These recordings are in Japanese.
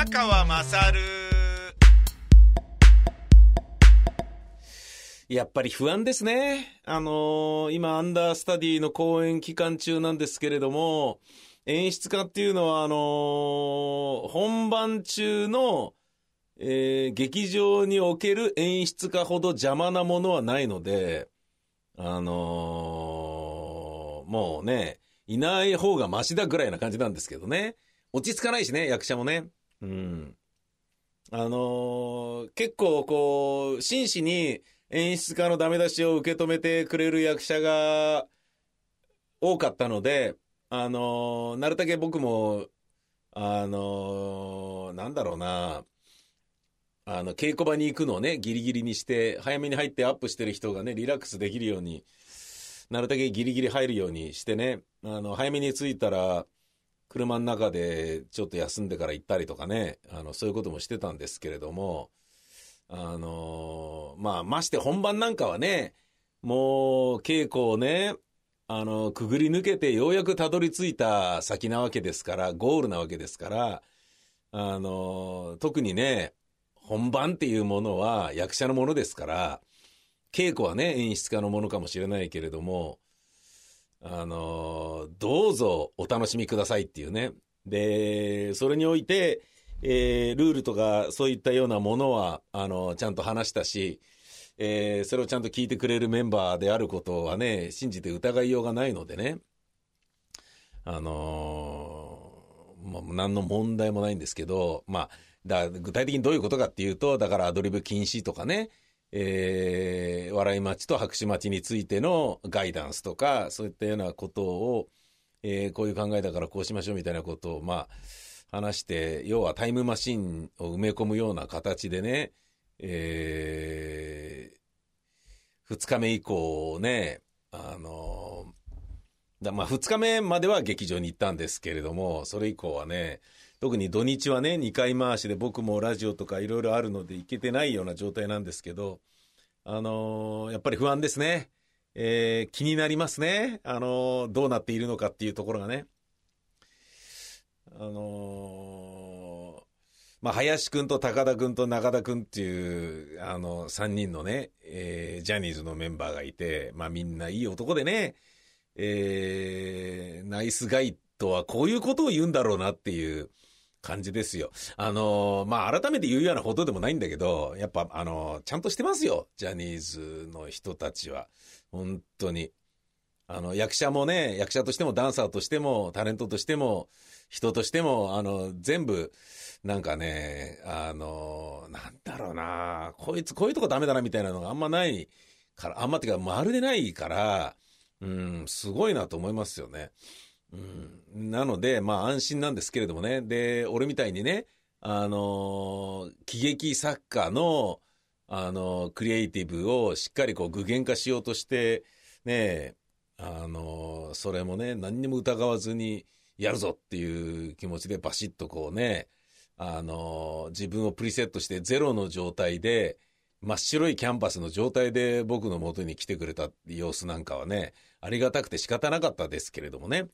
宮川まさるやっぱり不安ですね。あのー今、アンダースタディの公演期間中なんですけれども、演出家っていうのは、あのー本番中の、えー劇場における演出家ほど邪魔なものはないので、あのーもうね、いない方がマシだぐらいな感じなんですけどね。落ち着かないしね、役者もね。うん。あのー結構こう、真摯に演出家のダメ出しを受け止めてくれる役者が多かったので、あのーなるだけ僕も、あのーなんだろうな、あの、稽古場に行くのをね、ギリギリにして、早めに入ってアップしてる人がね、リラックスできるように、なるだけギリギリ入るようにしてね、あの、早めに着いたら、車の中でちょっと休んでから行ったりとかね、あの、そういうこともしてたんですけれども、あのまあ、まして本番なんかはね、もう稽古をね、あの、くぐり抜けてようやくたどり着いた先なわけですから、ゴールなわけですから、あの特にね、本番っていうものは役者のものですから、稽古はね、演出家のものかもしれないけれども、あのどうぞお楽しみくださいっていうね。で、それにおいて、えールールとかそういったようなものは、あの、ちゃんと話したし、えーそれをちゃんと聞いてくれるメンバーであることはね、信じて疑いようがないのでね。あのーまあ、何の問題もないんですけど、まあ、だ具体的にどういうことかっていうと、だからアドリブ禁止とかね、えー笑い待ちと白紙待ちについてのガイダンスとか、そういったようなことを、えーこういう考えだからこうしましょうみたいなことを、まあ、話して、要はタイムマシンを埋め込むような形でね、えー、2日目以降ね、あのだまあ、2日目までは劇場に行ったんですけれども、それ以降はね、特に土日はね、2回回しで僕もラジオとかいろいろあるので行けてないような状態なんですけど、あのーやっぱり不安ですね。えー気になりますね。あのーどうなっているのかっていうところがね。あのまあ、林くんと高田くんと中田くんっていう、あの、3人のね、えジャニーズのメンバーがいて、まあ、みんないい男でね、えナイスガイとはこういうことを言うんだろうなっていう感じですよ。あのーまあ、改めて言うようなことでもないんだけど、やっぱ、あのーちゃんとしてますよ。ジャニーズの人たちは。本当に。あの、役者もね、役者としてもダンサーとしても、タレントとしても、人としても、あの、全部、なんかね、あの、なんだろうな、こいつ、こういうとこダメだなみたいなのがあんまないから、あんまってか、まるでないから、うん、すごいなと思いますよね。うん、なので、まあ安心なんですけれどもね。で、俺みたいにね、あの喜劇作家の、あのクリエイティブをしっかりこう具現化しようとして、ね、あのそれもね、何にも疑わずにやるぞっていう気持ちでバシッとこうね、あの自分をプリセットしてゼロの状態で、真っ白いキャンパスの状態で僕の元に来てくれた様子なんかはね、ありがたくて仕方なかったですけれどもね。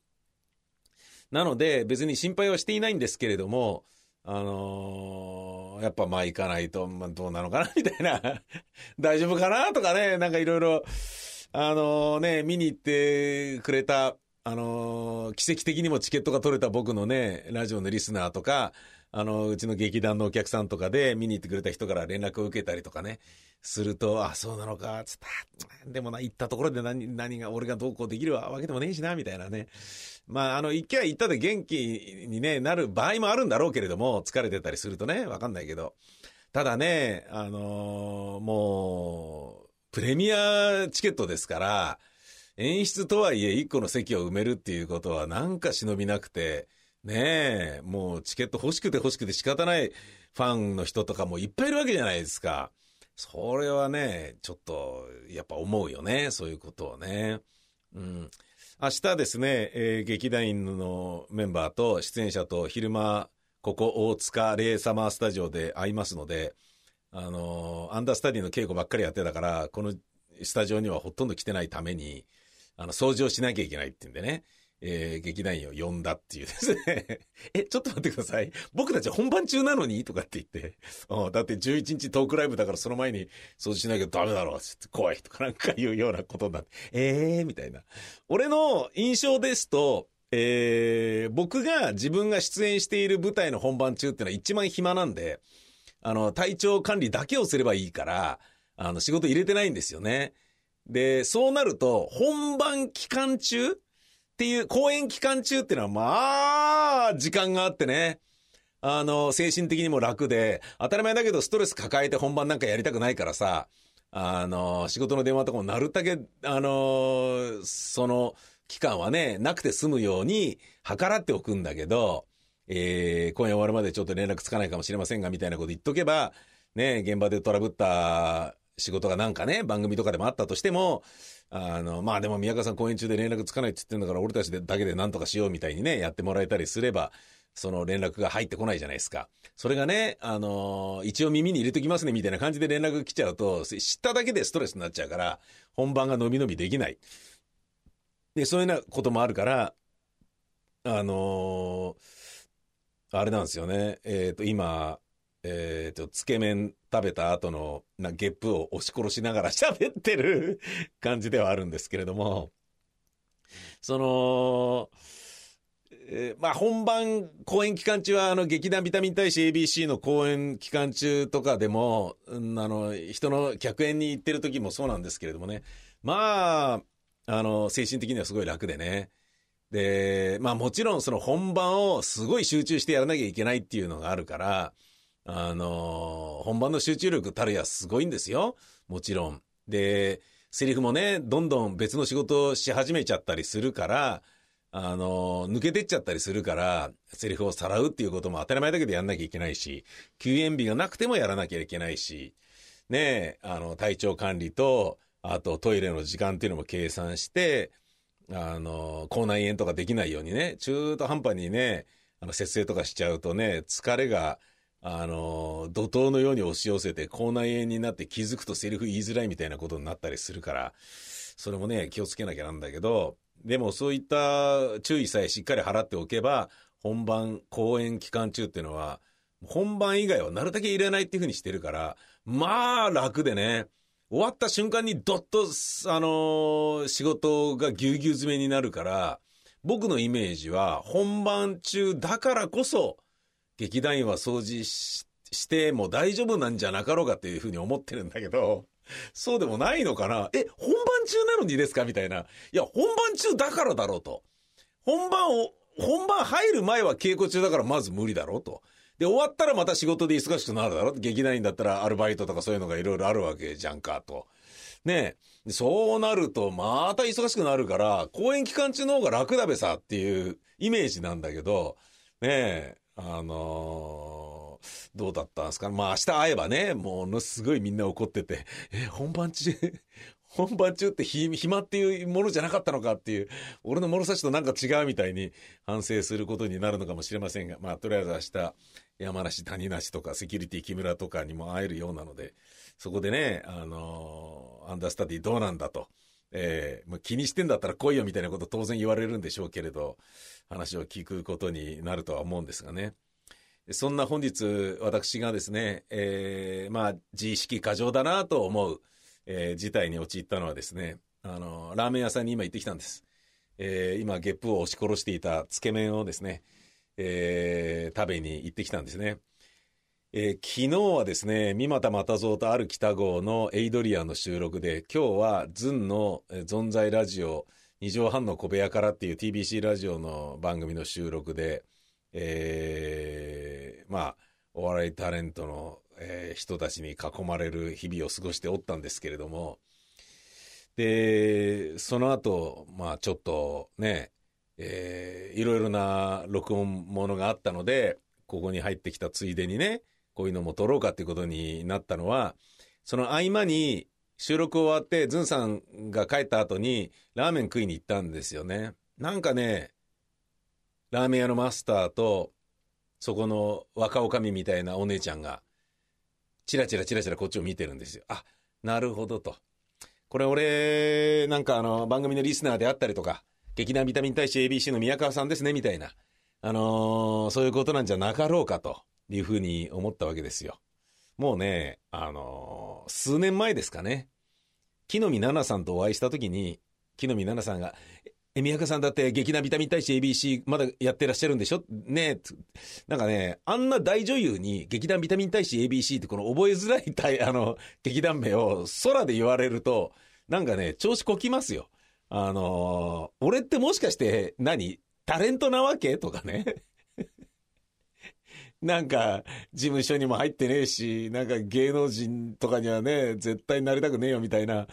なので別に心配はしていないんですけれども、あのーやっぱまあ行かないと、まあ、どうなのかなみたいな、大丈夫かなとかね、なんかいろいろ、あのね、見に行ってくれた、あのー奇跡的にもチケットが取れた僕のね、ラジオのリスナーとか、あの、うちの劇団のお客さんとかで見に行ってくれた人から連絡を受けたりとかね、すると、あ、そうなのか、つった。でもな、行ったところで何、何が、俺がどうこうできるわけでもねえしな、みたいなね。まあ、あの、行きゃ行ったで元気にね、なる場合もあるんだろうけれども、疲れてたりするとね、わかんないけど。ただね、あのーもう、プレミアチケットですから、演出とはいえ一個の席を埋めるっていうことはなんか忍びなくて、ねえ、もうチケット欲しくて欲しくて仕方ないファンの人とかもいっぱいいるわけじゃないですか。それはね、ちょっと、やっぱ思うよね、そういうことをね。うん。明日ですね、えー劇団員のメンバーと出演者と昼間、ここ大塚レイサマースタジオで会いますので、あのーアンダースタディの稽古ばっかりやってたから、このスタジオにはほとんど来てないために、あの、掃除をしなきゃいけないってんでね、えー、劇団員を呼んだっていうですね え、ちょっと待ってください。僕たち本番中なのにとかって言って、うんだって11日トークライブだからその前に掃除しなきゃダメだろう怖いとかなんか言うようなことになって、えーみたいな。俺の印象ですと、えー、僕が自分が出演している舞台の本番中っていうのは一番暇なんで、あの、体調管理だけをすればいいから、あの、仕事入れてないんですよね。で、そうなると、本番期間中っていう、公演期間中っていうのは、まあ、時間があってね。あの、精神的にも楽で、当たり前だけどストレス抱えて本番なんかやりたくないからさ、あの、仕事の電話とかもなるだけ、あの、その期間はね、なくて済むように計らっておくんだけど、えー、今夜終わるまでちょっと連絡つかないかもしれませんが、みたいなこと言っとけば、ね、現場でトラブった仕事がなんかね、番組とかでもあったとしても、あの、まあでも宮川さん公演中で連絡つかないって言ってんだから俺たちでだけで何とかしようみたいにね、やってもらえたりすれば、その連絡が入ってこないじゃないですか。それがね、あの一応耳に入れときますねみたいな感じで連絡来ちゃうと、知っただけでストレスになっちゃうから、本番が伸び伸びできない。で、そういうようなこともあるから、あのー、あれなんですよね。えっ、ー、と、今、えっ、ー、と、つけ麺食べた後のなゲップを押し殺しながら 喋ってる感じではあるんですけれども、その、えー、まあ本番公演期間中はあの劇団ビタミン大使 ABC の公演期間中とかでも、うん、あの人の客演に行ってる時もそうなんですけれどもね、まあ、あの精神的にはすごい楽でね。で、まあもちろんその本番をすごい集中してやらなきゃいけないっていうのがあるから、あのー、本番の集中力たるやすごいんですよ。もちろん。で、セリフもね、どんどん別の仕事をし始めちゃったりするから、あのー、抜けてっちゃったりするから、セリフをさらうっていうことも当たり前だけどやんなきゃいけないし、休園日がなくてもやらなきゃいけないし、ねあの、体調管理と、あとトイレの時間っていうのも計算して、あの、口内炎とかできないようにね、中途半端にね、あの、節制とかしちゃうとね、疲れが、あの、怒涛のように押し寄せて、口内炎になって気づくとセリフ言いづらいみたいなことになったりするから、それもね、気をつけなきゃなんだけど、でもそういった注意さえしっかり払っておけば、本番、公演期間中っていうのは、本番以外はなるだけ入れないっていうふうにしてるから、まあ楽でね、終わった瞬間にどっと、あの、仕事がぎゅうぎゅう詰めになるから、僕のイメージは本番中だからこそ、劇団員は掃除しても大丈夫なんじゃなかろうかっていうふうに思ってるんだけど、そうでもないのかな？え、本番中なのにですか？みたいな。いや、本番中だからだろうと。本番を、本番入る前は稽古中だからまず無理だろうと。で、終わったらまた仕事で忙しくなるだろ劇団員だったらアルバイトとかそういうのがいろいろあるわけじゃんかと。ねえそうなるとまた忙しくなるから、公演期間中の方が楽だべさっていうイメージなんだけど、ねえ、あのー、どうだったんですか？まあ明日会えばね、ものすごいみんな怒ってて、え、本番中、本番中って暇っていうものじゃなかったのかっていう、俺の物差しとなんか違うみたいに反省することになるのかもしれませんが、まあとりあえず明日、山梨谷梨とかセキュリティ木村とかにも会えるようなので、そこでね、あのー、アンダースタディどうなんだと。えー、まあ、気にしてんだったら来いよみたいなこと当然言われるんでしょうけれど、話を聞くことになるとは思うんですがね。そんな本日、私がですね、えー、まあ、自意識過剰だなと思う、えー、事態に陥ったのはですね、あの、ラーメン屋さんに今行ってきたんです。えー、今、ゲップを押し殺していたつけ麺をですね、えー、食べに行ってきたんですね。えー、昨日はですね、三股又蔵とある北郷のエイドリアンの収録で、今日はズンの存在ラジオ、二畳半の小部屋からっていう TBC ラジオの番組の収録で、えー、まあ、お笑いタレントの、えー、人たちに囲まれる日々を過ごしておったんですけれども、で、その後、まあちょっとね、えー、いろいろな録音ものがあったので、ここに入ってきたついでにね、こういうのも撮ろうかっていうことになったのは、その合間に収録終わって、ズンさんが帰った後にラーメン食いに行ったんですよね。なんかね、ラーメン屋のマスターと、そこの若女将みたいなお姉ちゃんが、チラチラチラチラこっちを見てるんですよ。あ、なるほどと。これ俺、なんかあの、番組のリスナーであったりとか、劇団ビタミン大使 ABC の宮川さんですね、みたいな。あのー、そういうことなんじゃなかろうかというふうに思ったわけですよ。もうね、あのー、数年前ですかね。木の実奈々さんとお会いしたときに、木の実奈々さんが、え、宮川さんだって劇団ビタミン大使 ABC まだやってらっしゃるんでしょ？ねなんかね、あんな大女優に劇団ビタミン大使 ABC ってこの覚えづらいたい あの、劇団名を空で言われると、なんかね、調子こきますよ。あのー、俺ってもしかして何？タレントなわけ？とかね。なんか、事務所にも入ってねえし、なんか芸能人とかにはね、絶対なりたくねえよみたいな、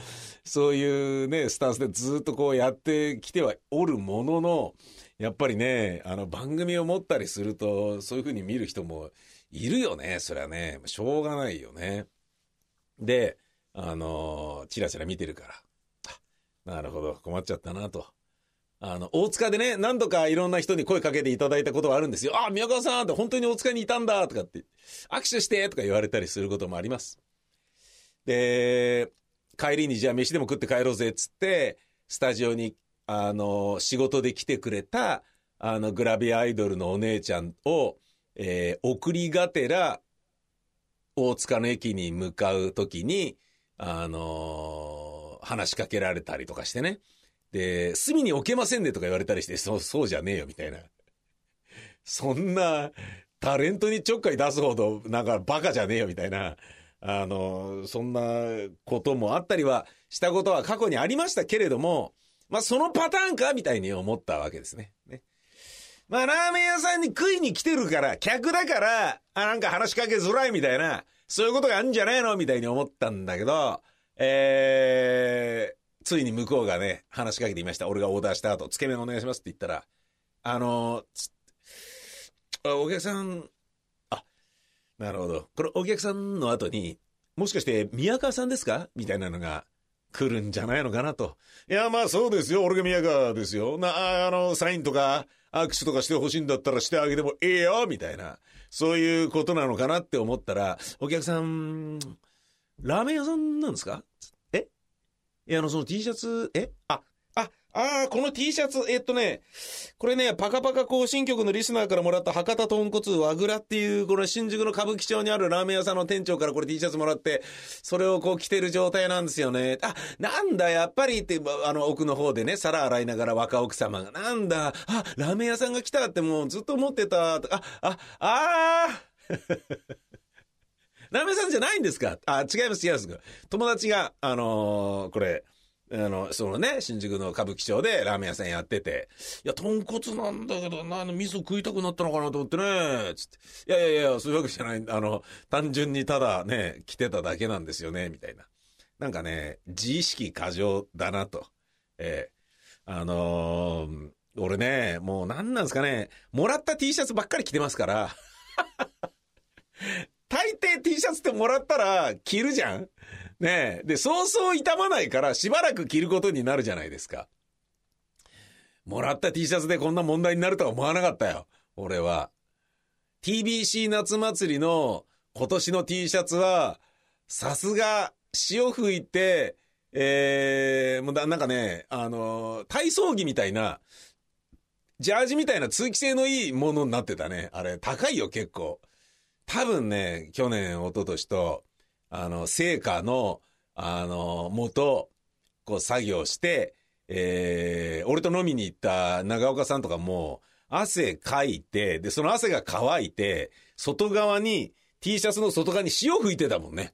そういうね、スタンスでずっとこうやってきてはおるものの、やっぱりね、あの番組を持ったりすると、そういうふうに見る人もいるよね、それはね。しょうがないよね。で、あの、チラチラ見てるから。なるほど、困っちゃったなと。あの、大塚でね、何度かいろんな人に声かけていただいたことはあるんですよ。あ、宮川さんって本当に大塚にいたんだとかって、握手してとか言われたりすることもあります。で、帰りにじゃあ飯でも食って帰ろうぜっつって、スタジオに、あの、仕事で来てくれた、あの、グラビアアイドルのお姉ちゃんを、えー、送りがてら、大塚の駅に向かうときに、あのー、話しかけられたりとかしてね。で、隅に置けませんねとか言われたりして、そう、そうじゃねえよ、みたいな。そんな、タレントにちょっかい出すほど、なんかバカじゃねえよ、みたいな。あの、そんなこともあったりはしたことは過去にありましたけれども、まあそのパターンかみたいに思ったわけですね。ね。まあラーメン屋さんに食いに来てるから、客だから、あ、なんか話しかけづらいみたいな、そういうことがあるんじゃないのみたいに思ったんだけど、えー、ついに向こうがね、話しかけていました。俺がオーダーした後、つけ麺お願いしますって言ったら、あのー、お客さん、あ、なるほど。これお客さんの後に、もしかして宮川さんですか？みたいなのが来るんじゃないのかなと。いや、まあそうですよ。俺が宮川ですよ。な、あの、サインとか、握手とかしてほしいんだったらしてあげてもええよみたいな。そういうことなのかなって思ったら、お客さん、ラーメン屋さんなんですか？いや、あの、その T シャツ、え？あ、あ、ああ、この T シャツ、えっとね、これね、パカパカ行進曲のリスナーからもらった博多豚骨和倉っていう、この新宿の歌舞伎町にあるラーメン屋さんの店長からこれ T シャツもらって、それをこう着てる状態なんですよね。あ、なんだ、やっぱりって、あの、奥の方でね、皿洗いながら若奥様が、なんだ、あ、ラーメン屋さんが来たってもうずっと思ってた、あ、あ、あー。ラーメンさんじゃないんですか？あ、違います、違います。友達が、あのー、これ、あの、そのね、新宿の歌舞伎町でラーメン屋さんやってて、いや、豚骨なんだけどな、味噌食いたくなったのかなと思ってね、つって。いやいやいや、そういうわけじゃない。あの、単純にただね、来てただけなんですよね、みたいな。なんかね、自意識過剰だなと。ええー、あのー、俺ね、もう何なんですかね、もらった T シャツばっかり着てますから。大抵 T シャツってもらったら着るじゃん？ねえ。で、そうそう傷まないからしばらく着ることになるじゃないですか。もらった T シャツでこんな問題になるとは思わなかったよ。俺は。TBC 夏祭りの今年の T シャツは、さすが潮吹いて、えー、もうなんかね、あの体操着みたいな、ジャージみたいな通気性のいいものになってたね。あれ、高いよ、結構。多分ね、去年、一昨年と、あの、成果の、あの、元、こう作業して、えー、俺と飲みに行った長岡さんとかも、汗かいて、で、その汗が乾いて、外側に、T シャツの外側に潮吹いてたもんね。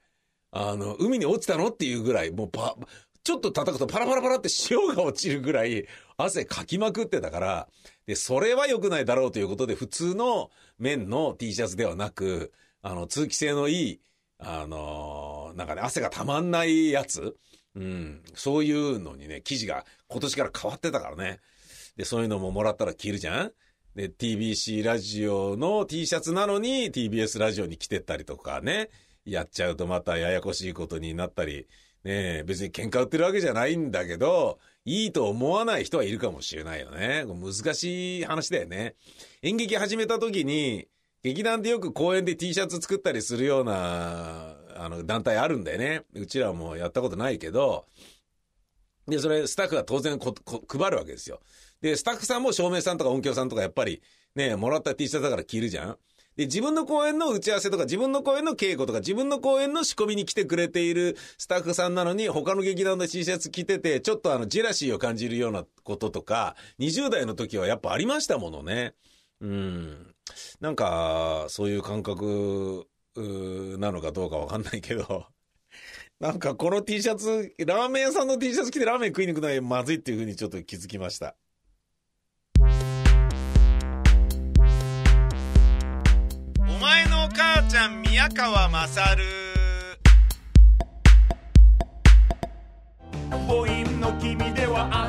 あの、海に落ちたのっていうぐらい、もうパ、ちょっと叩くとパラパラパラって潮が落ちるぐらい汗かきまくってたから、で、それは良くないだろうということで、普通の綿の T シャツではなく、あの、通気性のいい、あのー、なんかね、汗がたまんないやつ。うん。そういうのにね、生地が今年から変わってたからね。で、そういうのももらったら着るじゃんで、TBC ラジオの T シャツなのに TBS ラジオに着てったりとかね、やっちゃうとまたややこしいことになったり、ね別に喧嘩売ってるわけじゃないんだけど、いいと思わない人はいるかもしれないよね。難しい話だよね。演劇始めた時に、劇団でよく公演で T シャツ作ったりするような、あの、団体あるんだよね。うちらもやったことないけど、で、それスタッフが当然ここ配るわけですよ。で、スタッフさんも照明さんとか音響さんとかやっぱりね、もらった T シャツだから着るじゃんで、自分の公演の打ち合わせとか、自分の公演の稽古とか、自分の公演の仕込みに来てくれているスタッフさんなのに、他の劇団の T シャツ着てて、ちょっとあの、ジェラシーを感じるようなこととか、20代の時はやっぱありましたものね。うん。なんか、そういう感覚、なのかどうかわかんないけど。なんかこの T シャツ、ラーメン屋さんの T シャツ着てラーメン食いに行くのはまずいっていうふうにちょっと気づきました。ちゃん宮川勝。母音の君ではあ